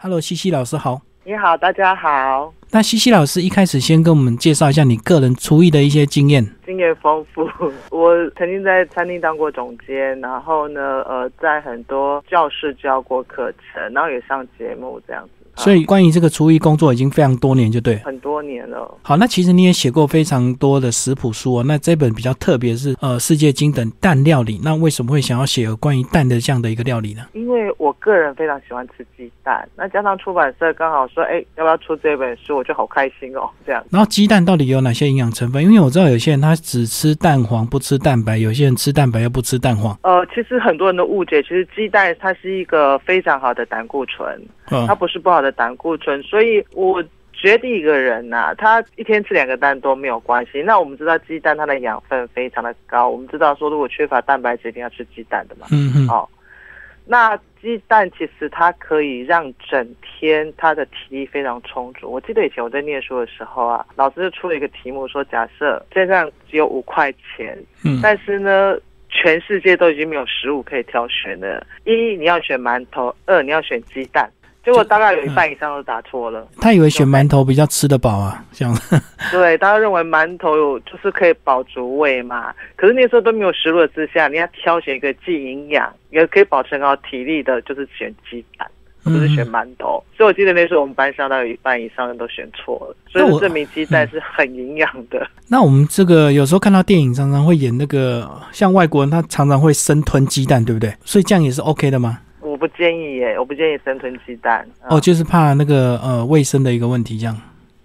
Hello，西西老师好。你好，大家好。那西西老师一开始先跟我们介绍一下你个人厨艺的一些经验。经验丰富，我曾经在餐厅当过总监，然后呢，呃，在很多教室教过课程，然后也上节目这样子。所以，关于这个厨艺工作已经非常多年，就对，很多年了。好，那其实你也写过非常多的食谱书哦。那这本比较特别，是呃世界经等蛋料理。那为什么会想要写有关于蛋的这样的一个料理呢？因为我个人非常喜欢吃鸡蛋，那加上出版社刚好说，哎，要不要出这本书，我就好开心哦。这样。然后鸡蛋到底有哪些营养成分？因为我知道有些人他只吃蛋黄不吃蛋白，有些人吃蛋白又不吃蛋黄。呃，其实很多人的误解，其实鸡蛋它是一个非常好的胆固醇。嗯它不是不好的胆固醇，所以我觉得一个人呐，他一天吃两个蛋都没有关系。那我们知道鸡蛋它的养分非常的高，我们知道说如果缺乏蛋白质，一定要吃鸡蛋的嘛。嗯嗯。哦，那鸡蛋其实它可以让整天他的体力非常充足。我记得以前我在念书的时候啊，老师就出了一个题目说，假设身上只有五块钱，嗯，但是呢。全世界都已经没有食物可以挑选了。一，你要选馒头；二，你要选鸡蛋。结果大概有一半以上都答错了。他以为选馒头比较吃得饱啊，这样。对，大家认为馒头有就是可以饱足胃嘛。可是那时候都没有食物之下，你要挑选一个既营养也可以保持好体力的，就是选鸡蛋。不是选馒头，所以我记得那时候我们班上大概有一半以上人都选错了，所以证明鸡蛋是很营养的。那我们这个有时候看到电影，常常会演那个像外国人，他常常会生吞鸡蛋，对不对？所以这样也是 OK 的吗？我不建议耶，我不建议生吞鸡蛋。哦，就是怕那个呃卫生的一个问题，这样。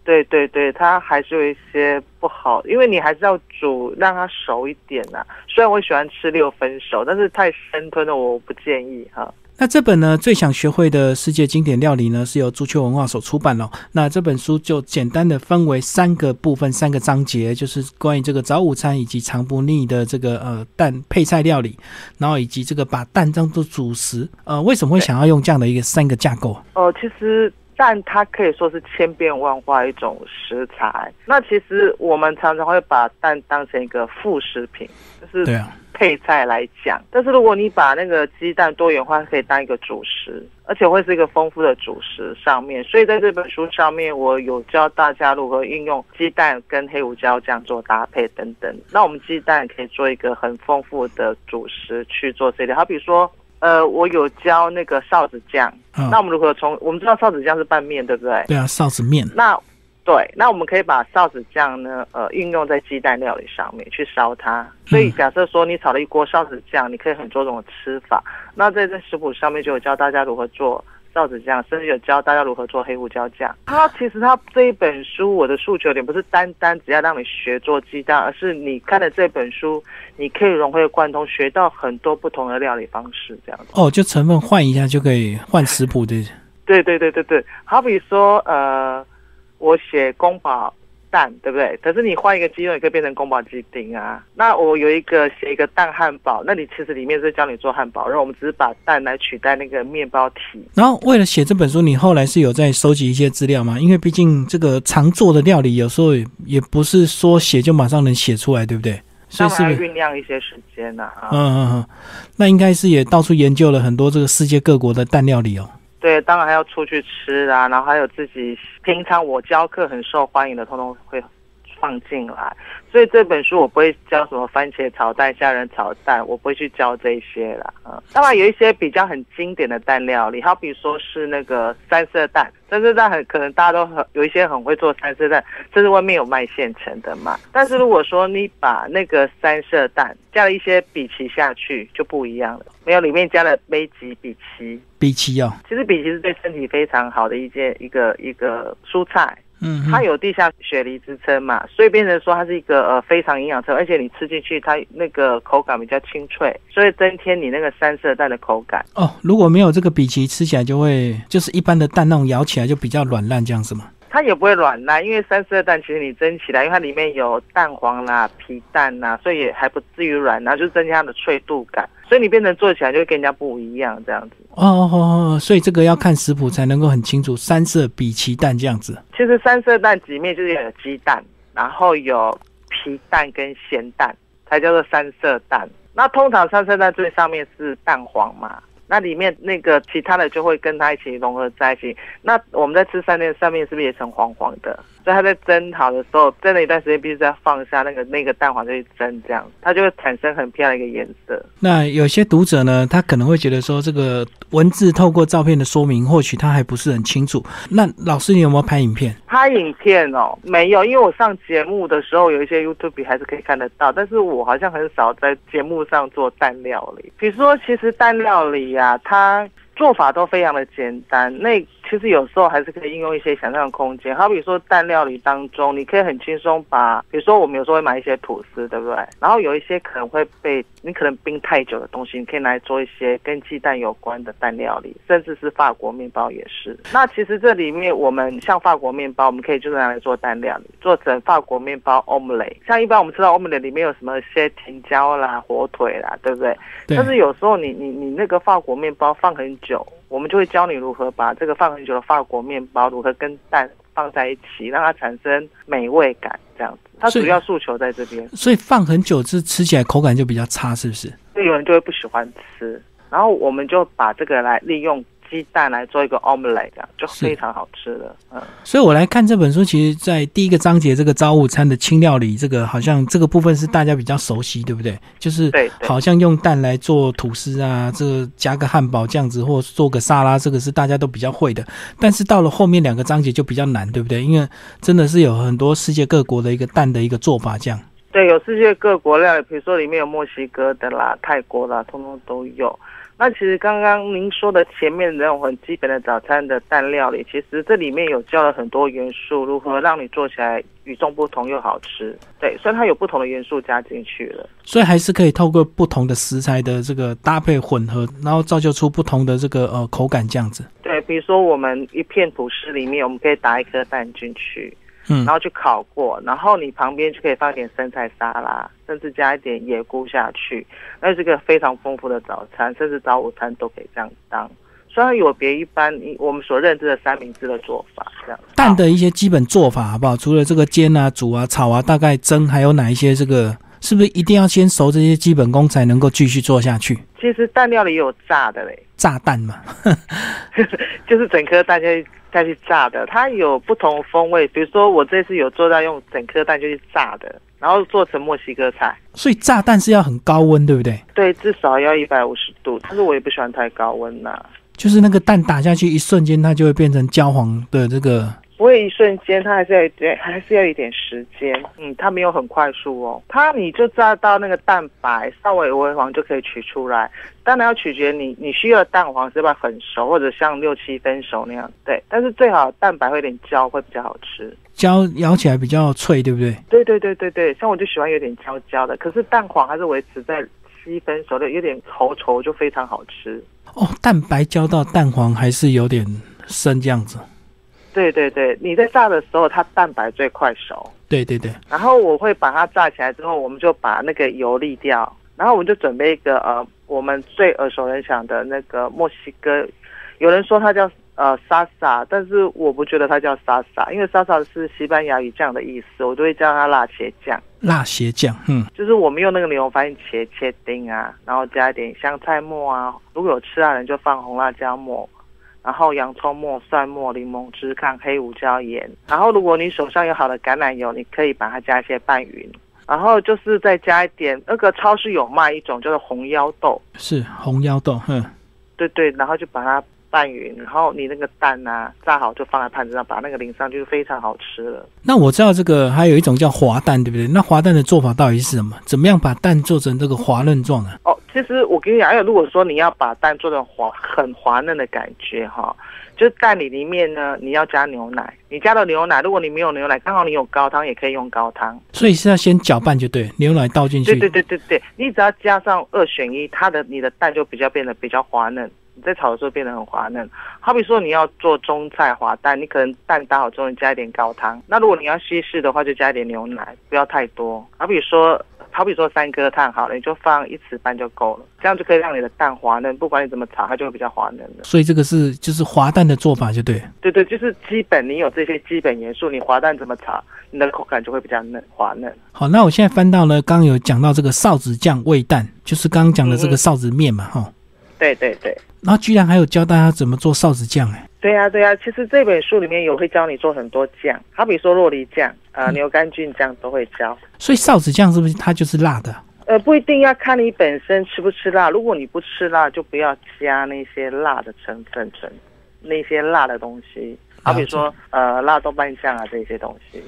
对对对，它还是有一些不好，因为你还是要煮让它熟一点呐。虽然我喜欢吃六分熟，但是太生吞的我不建议哈。那这本呢，最想学会的世界经典料理呢，是由足球文化所出版了。那这本书就简单的分为三个部分、三个章节，就是关于这个早午餐以及尝不腻的这个呃蛋配菜料理，然后以及这个把蛋当做主食。呃，为什么会想要用这样的一个三个架构？哦，其实蛋它可以说是千变万化一种食材。那其实我们常常会把蛋当成一个副食品，就是。配菜来讲，但是如果你把那个鸡蛋多元化，可以当一个主食，而且会是一个丰富的主食上面。所以在这本书上面，我有教大家如何运用鸡蛋跟黑胡椒酱做搭配等等。那我们鸡蛋可以做一个很丰富的主食去做这类，好比说，呃，我有教那个臊子酱，那我们如何从我们知道臊子酱是拌面，对不对？对啊，臊子面。那对，那我们可以把臊子酱呢，呃，运用在鸡蛋料理上面去烧它。所以假设说你炒了一锅臊子酱，你可以很多种的吃法。那在这食谱上面就有教大家如何做臊子酱，甚至有教大家如何做黑胡椒酱。它其实它这一本书，我的诉求点不是单单只要让你学做鸡蛋，而是你看了这本书，你可以融会贯通，学到很多不同的料理方式，这样子。哦，就成分换一下就可以换食谱的。对对对对对，好比说呃。我写宫保蛋，对不对？可是你换一个鸡肉，也可以变成宫保鸡丁啊。那我有一个写一个蛋汉堡，那你其实里面是教你做汉堡，然后我们只是把蛋来取代那个面包体。然后为了写这本书，你后来是有在收集一些资料吗？因为毕竟这个常做的料理，有时候也不是说写就马上能写出来，对不对？所以是酝酿一些时间呐。嗯嗯嗯，那应该是也到处研究了很多这个世界各国的蛋料理哦。对，当然还要出去吃啊，然后还有自己平常我教课很受欢迎的，通通会放进来。所以这本书我不会教什么番茄炒蛋、虾仁炒蛋，我不会去教这些啦。嗯，当然有一些比较很经典的蛋料理，好比说是那个三色蛋。三色蛋很可能大家都很有一些很会做三色蛋，甚至外面有卖现成的嘛。但是如果说你把那个三色蛋加了一些比奇下去，就不一样了。没有里面加了杯吉比奇，比奇哦，其实比奇是对身体非常好的一件一个一个蔬菜。嗯，它有地下雪梨之称嘛，所以变成说它是一个呃非常营养成，而且你吃进去它那个口感比较清脆，所以增添你那个三色蛋的口感。哦，如果没有这个比奇，吃起来就会就是一般的蛋那种咬起来就比较软烂这样子吗？它也不会软烂，因为三色蛋其实你蒸起来，因为它里面有蛋黄啦、皮蛋呐，所以也还不至于软，然后就增加它的脆度感，所以你变成做起来就会跟人家不一样这样子。哦哦哦，所以这个要看食谱才能够很清楚，三色比奇蛋这样子。其实三色蛋里面就是有鸡蛋，然后有皮蛋跟咸蛋，才叫做三色蛋。那通常三色蛋最上面是蛋黄嘛。那里面那个其他的就会跟它一起融合在一起。那我们在吃三面上面是不是也成黄黄的？所以它在蒸好的时候，蒸了一段时间，必须再放下那个那个蛋黄再去蒸，这样它就会产生很漂亮一个颜色。那有些读者呢，他可能会觉得说，这个文字透过照片的说明，或许他还不是很清楚。那老师，你有没有拍影片？拍影片哦，没有，因为我上节目的时候有一些 YouTube 还是可以看得到，但是我好像很少在节目上做蛋料理。比如说，其实蛋料理呀，它做法都非常的简单。那其实有时候还是可以应用一些想象空间，好比如说蛋料理当中，你可以很轻松把，比如说我们有时候会买一些吐司，对不对？然后有一些可能会被你可能冰太久的东西，你可以拿来做一些跟鸡蛋有关的蛋料理，甚至是法国面包也是。那其实这里面我们像法国面包，我们可以就是拿来做蛋料理，做成法国面包 Omelet，。像一般我们知道 omelette 里面有什么些甜椒啦、火腿啦，对不对？但是有时候你你你那个法国面包放很久。我们就会教你如何把这个放很久的法国面包如何跟蛋放在一起，让它产生美味感，这样子。它主要诉求在这边。所以放很久，是吃起来口感就比较差，是不是？有人就会不喜欢吃，然后我们就把这个来利用。鸡蛋来做一个 omelette，这样就非常好吃的。嗯，所以我来看这本书，其实，在第一个章节这个早午餐的轻料理，这个好像这个部分是大家比较熟悉，对不对？就是好像用蛋来做吐司啊，这个加个汉堡这样子，或做个沙拉，这个是大家都比较会的。但是到了后面两个章节就比较难，对不对？因为真的是有很多世界各国的一个蛋的一个做法，这样。对，有世界各国料理，比如说里面有墨西哥的啦、泰国啦，通通都有。那其实刚刚您说的前面那种很基本的早餐的蛋料理，其实这里面有教了很多元素，如何让你做起来与众不同又好吃。对，所以它有不同的元素加进去了，所以还是可以透过不同的食材的这个搭配混合，然后造就出不同的这个呃口感这样子。对，比如说我们一片吐司里面，我们可以打一颗蛋进去。嗯，然后去烤过，然后你旁边就可以放一点生菜沙拉，甚至加一点野菇下去，那是个非常丰富的早餐，甚至早午餐都可以这样当。虽然有别一般我们所认知的三明治的做法，这样蛋的一些基本做法好不好？除了这个煎啊、煮啊、炒啊，大概蒸还有哪一些？这个是不是一定要先熟这些基本功才能够继续做下去？其实蛋料里有炸的嘞，炸蛋嘛，就是整颗蛋去。再去炸的，它有不同风味。比如说，我这次有做到用整颗蛋就去炸的，然后做成墨西哥菜。所以炸蛋是要很高温，对不对？对，至少要一百五十度。但是我也不喜欢太高温呐。就是那个蛋打下去一瞬间，它就会变成焦黄的这个。不会一瞬间，它还是要一点，还是要一点时间。嗯，它没有很快速哦。它你就炸到那个蛋白稍微微黄就可以取出来。当然要取决你你需要的蛋黄是不是很熟，或者像六七分熟那样。对，但是最好蛋白会有点焦，会比较好吃。焦咬起来比较脆，对不对？对对对对对，像我就喜欢有点焦焦的，可是蛋黄还是维持在七分熟的，有点稠稠就非常好吃。哦，蛋白焦到蛋黄还是有点生这样子。对对对，你在炸的时候，它蛋白最快熟。对对对。然后我会把它炸起来之后，我们就把那个油沥掉，然后我们就准备一个呃，我们最耳熟能详的那个墨西哥，有人说它叫呃沙沙，但是我不觉得它叫沙沙，因为沙沙是西班牙语酱的意思，我都会叫它辣茄酱。辣茄酱，嗯，就是我们用那个牛番茄切丁啊，然后加一点香菜末啊，如果有吃辣的人就放红辣椒末。然后洋葱末、蒜末、柠檬汁、抗黑胡椒盐。然后如果你手上有好的橄榄油，你可以把它加一些拌匀。然后就是再加一点那个超市有卖一种叫做红腰豆，是红腰豆，哼，对对。然后就把它拌匀，然后你那个蛋啊炸好就放在盘子上，把那个淋上就非常好吃了。那我知道这个还有一种叫滑蛋，对不对？那滑蛋的做法到底是什么？怎么样把蛋做成这个滑嫩状啊？哦。其实我跟你讲，如果说你要把蛋做成滑很滑嫩的感觉哈，就是蛋里里面呢，你要加牛奶。你加了牛奶，如果你没有牛奶，刚好你有高汤，也可以用高汤。所以是要先搅拌就对，牛奶倒进去。对对对对对，你只要加上二选一，它的你的蛋就比较变得比较滑嫩。你在炒的时候变得很滑嫩。好比说你要做中菜滑蛋，你可能蛋打好之后你加一点高汤。那如果你要西式的话，就加一点牛奶，不要太多。好比说。好比说三颗蛋好了，你就放一匙半就够了，这样就可以让你的蛋滑嫩。不管你怎么炒，它就会比较滑嫩的。所以这个是就是滑蛋的做法，就对。对对，就是基本你有这些基本元素，你滑蛋怎么炒，你的口感就会比较嫩滑嫩。好，那我现在翻到呢，刚有讲到这个臊子酱味蛋，就是刚刚讲的这个臊子面嘛，哈。对对对。然后居然还有教大家怎么做臊子酱，哎。对呀，对呀，其实这本书里面有会教你做很多酱，好比说洛梨酱啊、牛肝菌酱都会教。所以臊子酱是不是它就是辣的？呃，不一定要看你本身吃不吃辣。如果你不吃辣，就不要加那些辣的成分成那些辣的东西，好比说呃辣豆瓣酱啊这些东西。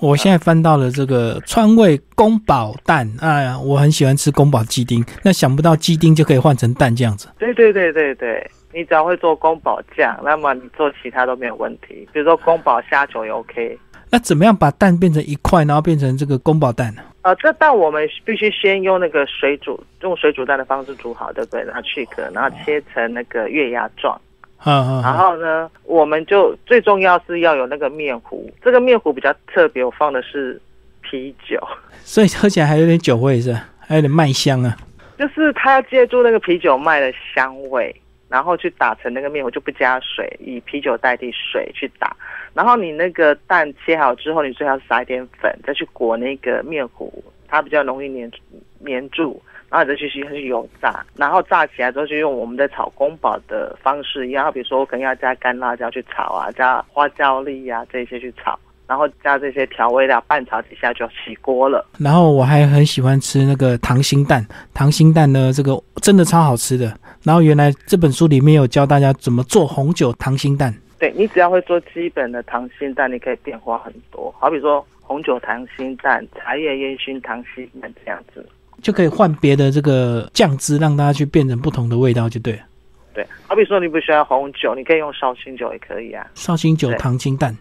我现在翻到了这个川味宫保蛋，哎呀，我很喜欢吃宫保鸡丁，那想不到鸡丁就可以换成蛋这样子。对对对对对。你只要会做宫保酱，那么你做其他都没有问题。比如说宫保虾球也 OK。那怎么样把蛋变成一块，然后变成这个宫保蛋呢？呃，这蛋我们必须先用那个水煮，用水煮蛋的方式煮好，对不对？然后去壳，然后切成那个月牙状。嗯然后呢，我们就最重要是要有那个面糊，这个面糊比较特别，我放的是啤酒，所以喝起来还有点酒味是，还有点麦香啊。就是它要借助那个啤酒麦的香味。然后去打成那个面，糊就不加水，以啤酒代替水去打。然后你那个蛋切好之后，你最好撒一点粉，再去裹那个面糊，它比较容易粘粘住。然后你再去去油炸，然后炸起来之后就用我们的炒宫保的方式一样，比如说我可能要加干辣椒去炒啊，加花椒粒呀这些去炒。然后加这些调味料，拌炒几下就起锅了。然后我还很喜欢吃那个溏心蛋，溏心蛋呢，这个真的超好吃的。然后原来这本书里面有教大家怎么做红酒溏心蛋。对你只要会做基本的溏心蛋，你可以变化很多。好比说红酒溏心蛋、茶叶烟熏溏心蛋这样子，就可以换别的这个酱汁，让大家去变成不同的味道，就对。对，好比说你不喜欢红酒，你可以用绍兴酒也可以啊。绍兴酒糖心蛋。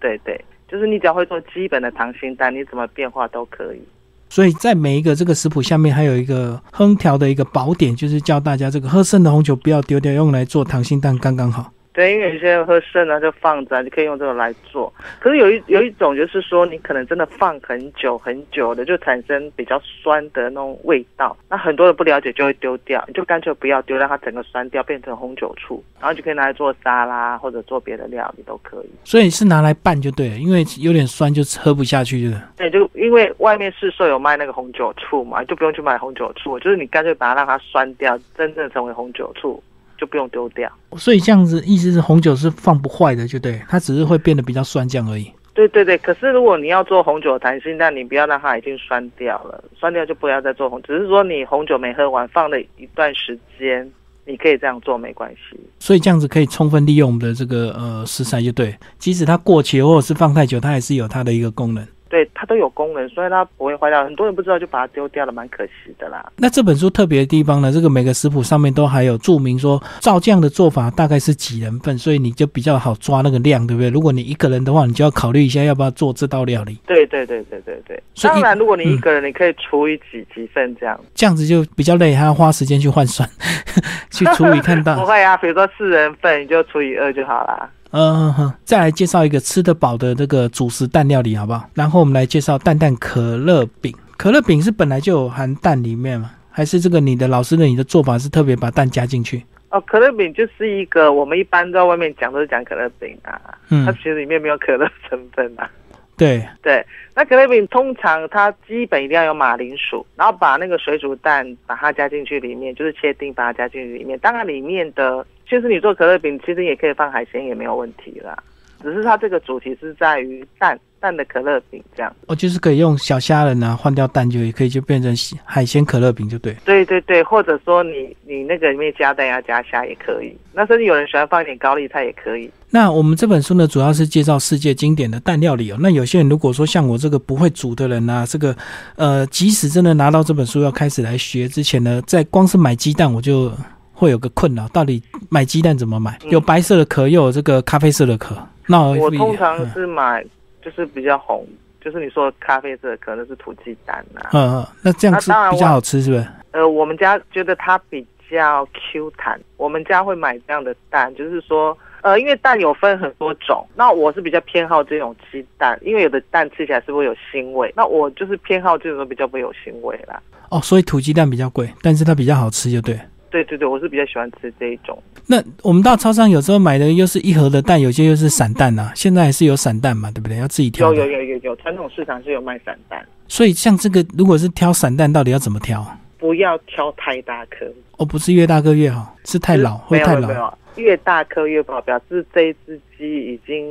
对对。就是你只要会做基本的糖心蛋，你怎么变化都可以。所以在每一个这个食谱下面还有一个烹调的一个宝典，就是教大家这个喝剩的红酒不要丢掉，用来做糖心蛋刚刚好。对，因为有些人喝剩呢就放着，你可以用这个来做。可是有一有一种就是说，你可能真的放很久很久的，就产生比较酸的那种味道。那很多人不了解就会丢掉，你就干脆不要丢，让它整个酸掉，变成红酒醋，然后就可以拿来做沙拉或者做别的料理都可以。所以是拿来拌就对了，因为有点酸就喝不下去，就是对，就因为外面市售有卖那个红酒醋嘛，就不用去买红酒醋，就是你干脆把它让它酸掉，真正成为红酒醋。就不用丢掉，所以这样子意思是红酒是放不坏的，就对，它只是会变得比较酸酱而已。对对对，可是如果你要做红酒弹性，那你不要让它已经酸掉了，酸掉就不要再做红，只是说你红酒没喝完，放了一段时间，你可以这样做没关系。所以这样子可以充分利用我们的这个呃食材，就对，即使它过期或者是放太久，它还是有它的一个功能。对它都有功能，所以它不会坏掉。很多人不知道就把它丢掉了，蛮可惜的啦。那这本书特别的地方呢？这个每个食谱上面都还有注明说，照这样的做法大概是几人份，所以你就比较好抓那个量，对不对？如果你一个人的话，你就要考虑一下要不要做这道料理。对对对对对对。当然，如果你一个人，你可以除以几几份这样。这样子就比较累，还要花时间去换算，去除以看到。不会啊，比如说四人份，你就除以二就好了。嗯哼，再来介绍一个吃得饱的这个主食蛋料理，好不好？然后我们来介绍蛋蛋可乐饼。可乐饼是本来就有含蛋里面吗？还是这个你的老师的你的做法是特别把蛋加进去？哦，可乐饼就是一个我们一般在外面讲都是讲可乐饼啊，嗯，它其实里面没有可乐成分啊。对对，那可乐饼通常它基本一定要有马铃薯，然后把那个水煮蛋把它加进去里面，就是切丁把它加进去里面。当然里面的其实你做可乐饼，其实也可以放海鲜也没有问题啦，只是它这个主题是在于蛋。蛋的可乐饼这样，哦，就是可以用小虾仁啊换掉蛋就也可以就变成海鲜可乐饼就对。对对对，或者说你你那个里面加蛋要加虾也可以，那甚至有人喜欢放一点高丽菜也可以。那我们这本书呢，主要是介绍世界经典的蛋料理哦。那有些人如果说像我这个不会煮的人啊，这个呃，即使真的拿到这本书要开始来学之前呢，在光是买鸡蛋我就会有个困扰，到底买鸡蛋怎么买？有白色的壳，又有这个咖啡色的壳。那我通常是买。就是比较红，就是你说咖啡色可能是土鸡蛋呐。嗯嗯，那这样吃比较好吃是不是？呃，我们家觉得它比较 Q 弹，我们家会买这样的蛋，就是说，呃，因为蛋有分很多种，那我是比较偏好这种鸡蛋，因为有的蛋吃起来是会有腥味，那我就是偏好这种比较不会有腥味啦。哦，所以土鸡蛋比较贵，但是它比较好吃，就对。对对对，我是比较喜欢吃这一种。那我们到超商有时候买的又是一盒的蛋，有些又是散蛋呐。现在还是有散蛋嘛，对不对？要自己挑。有有有有有，传统市场是有卖散蛋。所以像这个，如果是挑散蛋，到底要怎么挑？不要挑太大颗。哦，不是越大颗越好，是太老会太老。没有，越大颗越不好，表示这一只鸡已经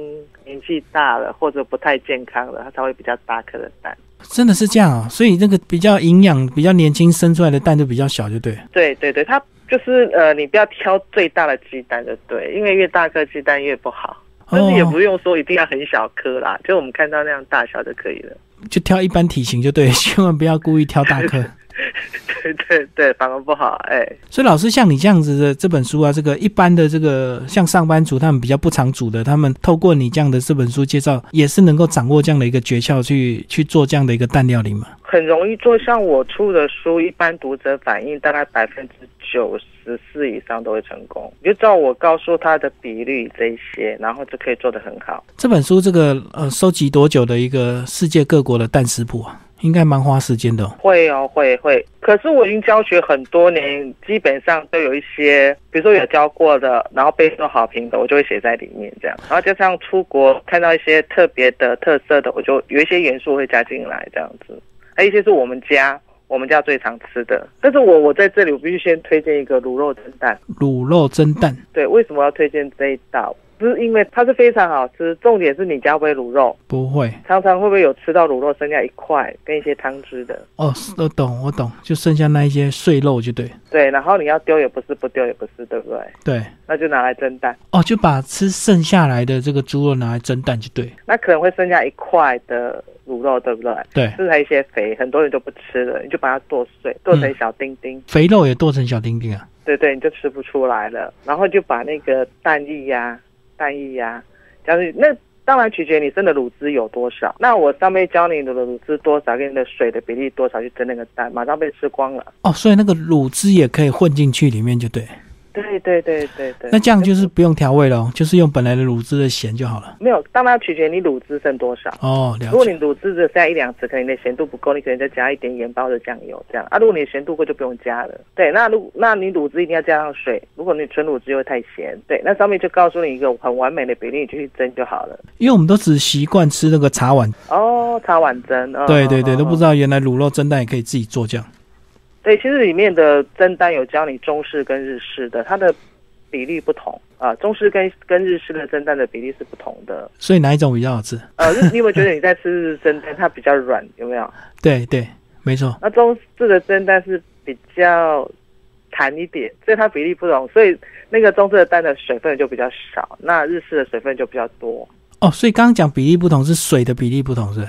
年纪大了，或者不太健康了，它才会比较大颗的蛋。真的是这样啊，所以那个比较营养、比较年轻生出来的蛋就比较小，就对。对对对，它就是呃，你不要挑最大的鸡蛋就对，因为越大颗鸡蛋越不好。但是也不用说一定要很小颗啦，就我们看到那样大小就可以了。就挑一般体型就对，千万不要故意挑大颗。对对对，反而不好哎。所以老师像你这样子的这本书啊，这个一般的这个像上班族他们比较不常煮的，他们透过你这样的这本书介绍，也是能够掌握这样的一个诀窍去去做这样的一个蛋料理嘛。很容易做，像我出的书，一般读者反应大概百分之九十四以上都会成功。你就照我告诉他的比率这些，然后就可以做得很好。这本书这个呃，收集多久的一个世界各国的蛋食谱啊？应该蛮花时间的。会哦，会会。可是我已经教学很多年，基本上都有一些，比如说有教过的，然后备受好评的，我就会写在里面这样。然后加上出国看到一些特别的特色的，我就有一些元素会加进来这样子。还有一些是我们家我们家最常吃的。但是我我在这里我必须先推荐一个卤肉蒸蛋。卤肉蒸蛋。对，为什么要推荐这一道？不是因为它是非常好吃，重点是你家不会卤肉，不会。常常会不会有吃到卤肉剩下一块跟一些汤汁的？哦，我懂，我懂，就剩下那一些碎肉就对。对，然后你要丢也不是，不丢也不是，对不对？对，那就拿来蒸蛋。哦，就把吃剩下来的这个猪肉拿来蒸蛋就对。那可能会剩下一块的卤肉，对不对？对，剩下一些肥，很多人就不吃了，你就把它剁碎，剁成小丁丁。肥肉也剁成小丁丁啊？对对，你就吃不出来了。然后就把那个蛋液呀。蛋液呀，假如那当然取决你生的乳汁有多少。那我上面教你的乳汁多少，跟你的水的比例多少去蒸那个蛋，马上被吃光了。哦，所以那个乳汁也可以混进去里面，就对。对对对对对，那这样就是不用调味了，就是用本来的卤汁的咸就好了。没有，当然取决你卤汁剩多少哦。如果你卤汁只剩一两匙，可能你的咸度不够，你可能再加一点盐包的酱油这样啊。如果你的咸度够，就不用加了。对，那如那你卤汁一定要加上水。如果你纯卤汁又会太咸，对，那上面就告诉你一个很完美的比例，你就去蒸就好了。因为我们都只习惯吃那个茶碗哦，茶碗蒸。哦对对对，都不知道原来卤肉蒸蛋也可以自己做这样。对，其实里面的蒸蛋有教你中式跟日式的，它的。比例不同啊，中式跟跟日式的蒸蛋的比例是不同的，所以哪一种比较好吃？呃，你有没有觉得你在吃日式蒸蛋，它比较软？有没有？对对，没错。那中式的蒸蛋是比较弹一点，所以它比例不同，所以那个中式的蛋的水分就比较少，那日式的水分就比较多。哦，所以刚刚讲比例不同是水的比例不同是？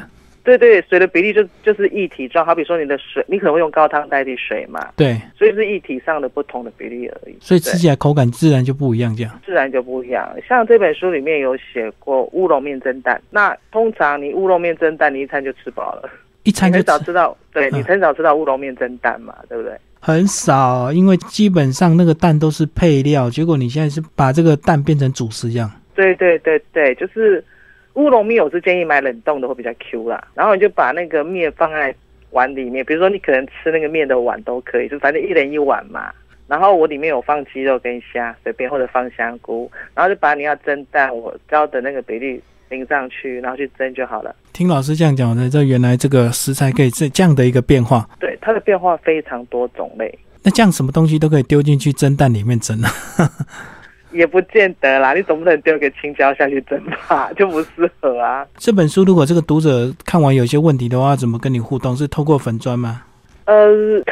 对对，水的比例就就是一体状，好比说你的水，你可能会用高汤代替水嘛。对，所以是一体上的不同的比例而已。所以吃起来口感自然就不一样，这样。自然就不一样。像这本书里面有写过乌龙面蒸蛋，那通常你乌龙面蒸蛋，你一餐就吃饱了。一餐就很少吃到，对你很少吃到乌龙面蒸蛋嘛，对不对？很少，因为基本上那个蛋都是配料，结果你现在是把这个蛋变成主食这样。对对对对，就是。乌龙面我是建议买冷冻的会比较 Q 啦，然后你就把那个面放在碗里面，比如说你可能吃那个面的碗都可以，就反正一人一碗嘛。然后我里面有放鸡肉跟虾，随便或者放香菇，然后就把你要蒸蛋我教的那个比例淋上去，然后去蒸就好了。听老师这样讲的，这原来这个食材可以这这样的一个变化。对，它的变化非常多种类。那这样什么东西都可以丢进去蒸蛋里面蒸啊？也不见得啦，你总不能丢个青椒下去蒸吧，就不适合啊。这本书如果这个读者看完有些问题的话，怎么跟你互动？是透过粉砖吗？呃，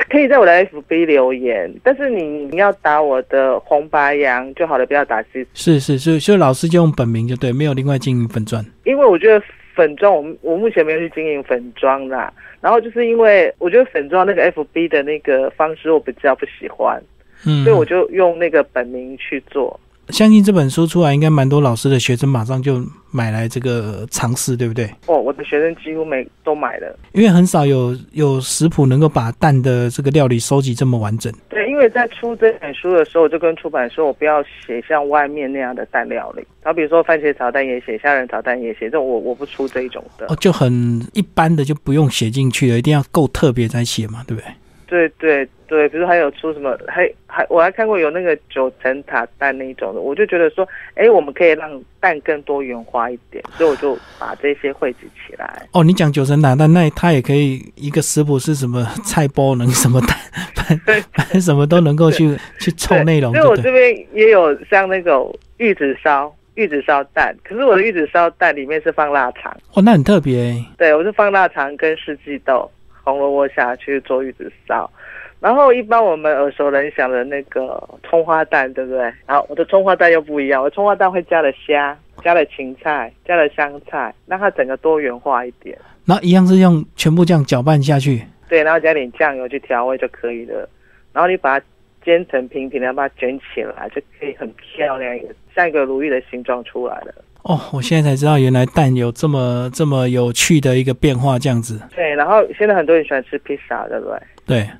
可以在我的 FB 留言，但是你你要打我的红白羊就好了，不要打 C。是是是，所以老师就用本名就对，没有另外经营粉砖。因为我觉得粉砖，我我目前没有去经营粉砖啦。然后就是因为我觉得粉砖那个 FB 的那个方式我比较不喜欢，嗯，所以我就用那个本名去做。相信这本书出来，应该蛮多老师的学生马上就买来这个尝试，对不对？哦，我的学生几乎每都买了，因为很少有有食谱能够把蛋的这个料理收集这么完整。对，因为在出这本书的时候，我就跟出版说，我不要写像外面那样的蛋料理，然后比如说番茄炒蛋也写，虾仁炒蛋也写，这种我我不出这一种的。哦，就很一般的就不用写进去了，一定要够特别才写嘛，对不对？对对对，比如还有出什么，还还我还看过有那个九层塔蛋那一种的，我就觉得说，哎，我们可以让蛋更多元化一点，所以我就把这些汇集起来。哦，你讲九层塔蛋，那它也可以一个食谱是什么菜包能什么蛋，反正什么都能够去去凑内容。所以我这边也有像那种玉子烧。玉子烧蛋，可是我的玉子烧蛋里面是放腊肠哦，那很特别。对，我是放腊肠跟四季豆、红萝卜下去做玉子烧，然后一般我们耳熟能详的那个葱花蛋，对不对？然后我的葱花蛋又不一样，我葱花蛋会加了虾、加了芹菜、加了香菜，让它整个多元化一点。然后一样是用全部这样搅拌下去，对，然后加点酱油去调味就可以了。然后你把它煎成平平的，把它卷起来，就可以很漂亮。像一个如意的形状出来了哦！我现在才知道，原来蛋有这么这么有趣的一个变化，这样子。对，然后现在很多人喜欢吃披萨，对不对？对，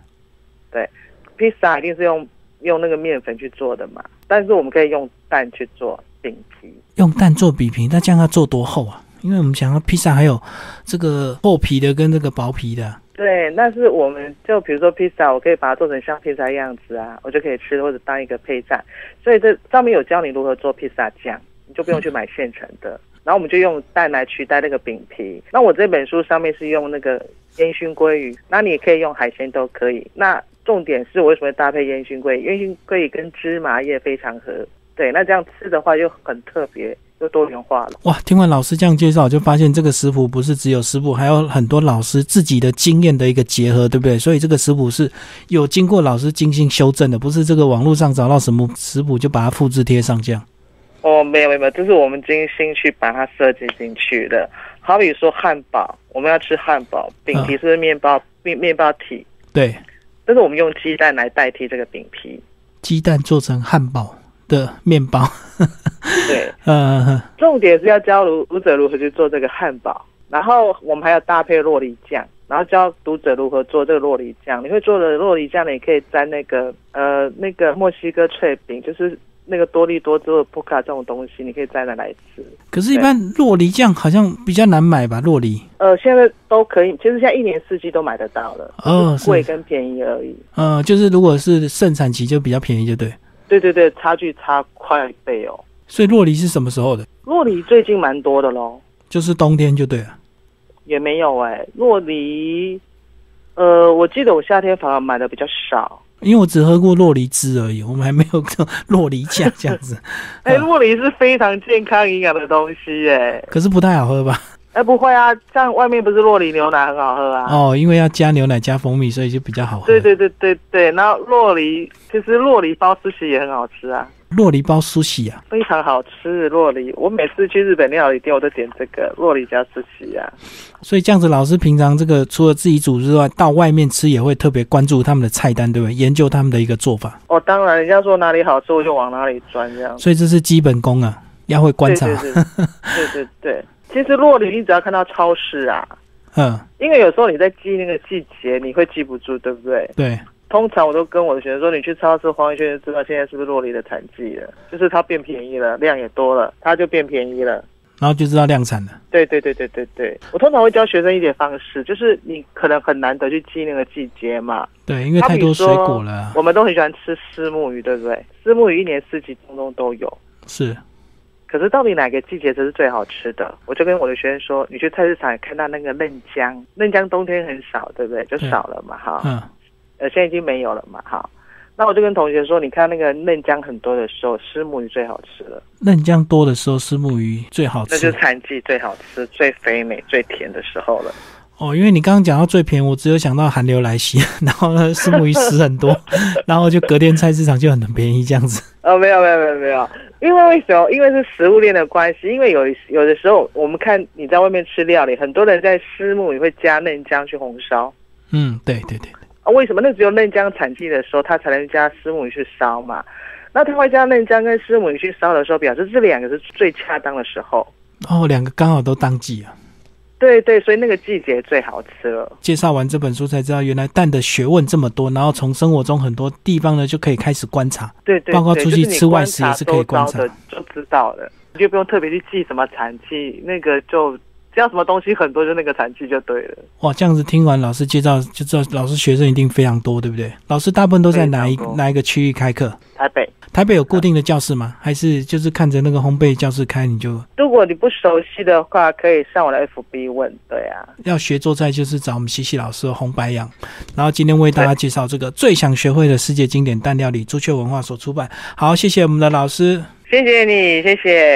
对，披萨一定是用用那个面粉去做的嘛，但是我们可以用蛋去做饼皮。用蛋做饼皮，那这样要做多厚啊？因为我们想要披萨还有这个厚皮的跟这个薄皮的。对，那是我们就比如说披萨，我可以把它做成像披萨样子啊，我就可以吃或者当一个配菜。所以这上面有教你如何做披萨酱，你就不用去买现成的。然后我们就用蛋来取代那个饼皮。那我这本书上面是用那个烟熏鲑鱼，那你也可以用海鲜都可以。那重点是我为什么会搭配烟熏鲑鱼？烟熏鲑鱼跟芝麻叶非常合，对，那这样吃的话又很特别。就多元化了哇！听完老师这样介绍，就发现这个食谱不是只有食谱，还有很多老师自己的经验的一个结合，对不对？所以这个食谱是有经过老师精心修正的，不是这个网络上找到什么食谱就把它复制贴上这样。哦，没有没有，这是我们精心去把它设计进去的。好比说汉堡，我们要吃汉堡，饼皮是面包面面包体，对，但是我们用鸡蛋来代替这个饼皮，鸡蛋做成汉堡。的面包，对，嗯，重点是要教读读者如何去做这个汉堡，然后我们还要搭配洛梨酱，然后教读者如何做这个洛梨酱。你会做的洛梨酱呢，也可以沾那个呃那个墨西哥脆饼，就是那个多利多做的布卡这种东西，你可以沾着来吃。可是，一般洛梨酱好像比较难买吧？洛梨，呃，现在都可以，其实现在一年四季都买得到了，哦，贵跟便宜而已。嗯，就是如果是盛产期就比较便宜，就对。对对对，差距差快一倍哦。所以洛梨是什么时候的？洛梨最近蛮多的喽。就是冬天就对了。也没有哎，洛梨，呃，我记得我夏天反而买的比较少。因为我只喝过洛梨汁而已，我们还没有喝洛梨酱这样子。哎，洛梨是非常健康营养的东西哎。可是不太好喝吧？哎，不会啊，像外面不是洛梨牛奶很好喝啊？哦，因为要加牛奶加蜂蜜，所以就比较好喝。对对对对对，然后洛梨其实洛梨包苏西也很好吃啊。洛梨包苏西啊，非常好吃。洛梨，我每次去日本料理店，我都点这个洛梨加苏西啊。所以这样子，老师平常这个除了自己煮之外，到外面吃也会特别关注他们的菜单，对不对？研究他们的一个做法。哦，当然，人家说哪里好吃，我就往哪里钻，这样。所以这是基本功啊，要会观察。对对对对对。其实洛梨，你只要看到超市啊，嗯，因为有时候你在记那个季节，你会记不住，对不对？对。通常我都跟我的学生说，你去超市晃一圈就知道现在是不是洛梨的产季了，就是它变便宜了，量也多了，它就变便宜了，然后就知道量产了。对对对对对对。我通常会教学生一点方式，就是你可能很难得去记那个季节嘛。对，因为太多水果了。我们都很喜欢吃丝木鱼，对不对？丝木鱼一年四季通通都有。是。可是到底哪个季节才是最好吃的？我就跟我的学生说，你去菜市场看到那个嫩姜，嫩姜冬天很少，对不对？就少了嘛，哈。嗯。呃，现在已经没有了嘛，哈。那我就跟同学说，你看那个嫩姜很多的时候，虱目鱼最好吃了。嫩姜多的时候，虱目鱼最好吃。那就是产季最好吃、最肥美、最甜的时候了。哦，因为你刚刚讲到最便宜，我只有想到寒流来袭，然后呢，石目鱼死很多，然后就隔天菜市场就很便宜这样子。哦，没有没有没有没有。因为为什么？因为是食物链的关系。因为有有的时候，我们看你在外面吃料理，很多人在石目鱼会加嫩姜去红烧。嗯，对对对。啊，为什么？那只有嫩姜产季的时候，它才能加石目鱼去烧嘛。那他会加嫩姜跟石目鱼去烧的时候，表示这两个是最恰当的时候。哦，两个刚好都当季啊。对对，所以那个季节最好吃了。介绍完这本书才知道，原来蛋的学问这么多。然后从生活中很多地方呢，就可以开始观察。对对，包括出去吃外食也是可以观察的，就知道了。你就不用特别去记什么产期，那个就只要什么东西很多，就那个产区就对了。哇，这样子听完老师介绍，就知道老师学生一定非常多，对不对？老师大部分都在哪一哪一个区域开课？台北。台北有固定的教室吗？还是就是看着那个烘焙教室开你就？如果你不熟悉的话，可以上我的 FB 问。对啊，要学做菜就是找我们西西老师红白羊。然后今天为大家介绍这个最想学会的世界经典蛋料理，朱雀文化所出版。好，谢谢我们的老师，谢谢你，谢谢。